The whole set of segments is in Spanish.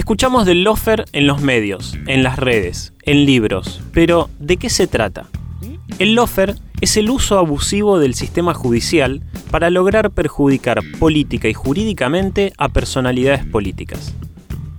Escuchamos del lofer en los medios, en las redes, en libros, pero ¿de qué se trata? El lofer es el uso abusivo del sistema judicial para lograr perjudicar política y jurídicamente a personalidades políticas.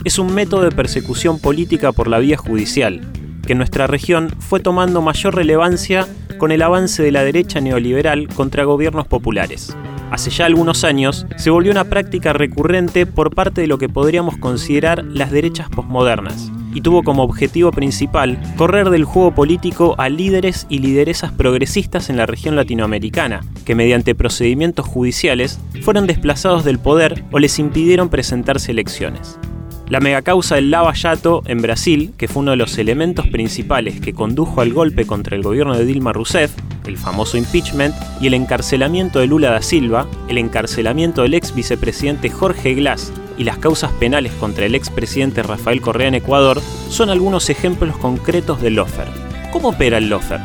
Es un método de persecución política por la vía judicial, que en nuestra región fue tomando mayor relevancia con el avance de la derecha neoliberal contra gobiernos populares. Hace ya algunos años se volvió una práctica recurrente por parte de lo que podríamos considerar las derechas posmodernas, y tuvo como objetivo principal correr del juego político a líderes y lideresas progresistas en la región latinoamericana, que mediante procedimientos judiciales fueron desplazados del poder o les impidieron presentarse elecciones. La megacausa del Lava Jato en Brasil, que fue uno de los elementos principales que condujo al golpe contra el gobierno de Dilma Rousseff, el famoso impeachment, y el encarcelamiento de Lula da Silva, el encarcelamiento del ex vicepresidente Jorge Glass y las causas penales contra el expresidente Rafael Correa en Ecuador son algunos ejemplos concretos del lofer. ¿Cómo opera el lofer?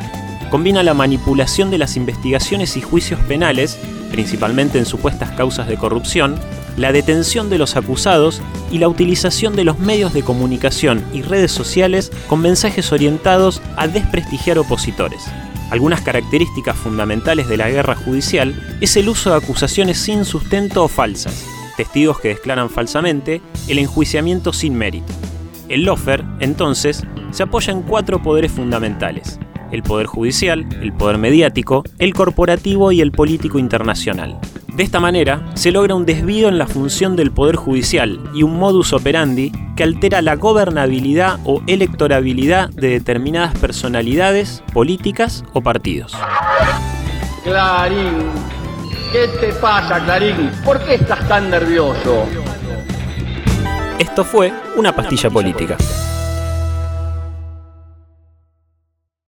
Combina la manipulación de las investigaciones y juicios penales, principalmente en supuestas causas de corrupción, la detención de los acusados y la utilización de los medios de comunicación y redes sociales con mensajes orientados a desprestigiar opositores. Algunas características fundamentales de la guerra judicial es el uso de acusaciones sin sustento o falsas, testigos que declaran falsamente, el enjuiciamiento sin mérito. El lofer, entonces, se apoya en cuatro poderes fundamentales, el poder judicial, el poder mediático, el corporativo y el político internacional. De esta manera, se logra un desvío en la función del Poder Judicial y un modus operandi que altera la gobernabilidad o electorabilidad de determinadas personalidades, políticas o partidos. Clarín, ¿qué te pasa, Clarín? ¿Por qué estás tan nervioso? Esto fue una pastilla política.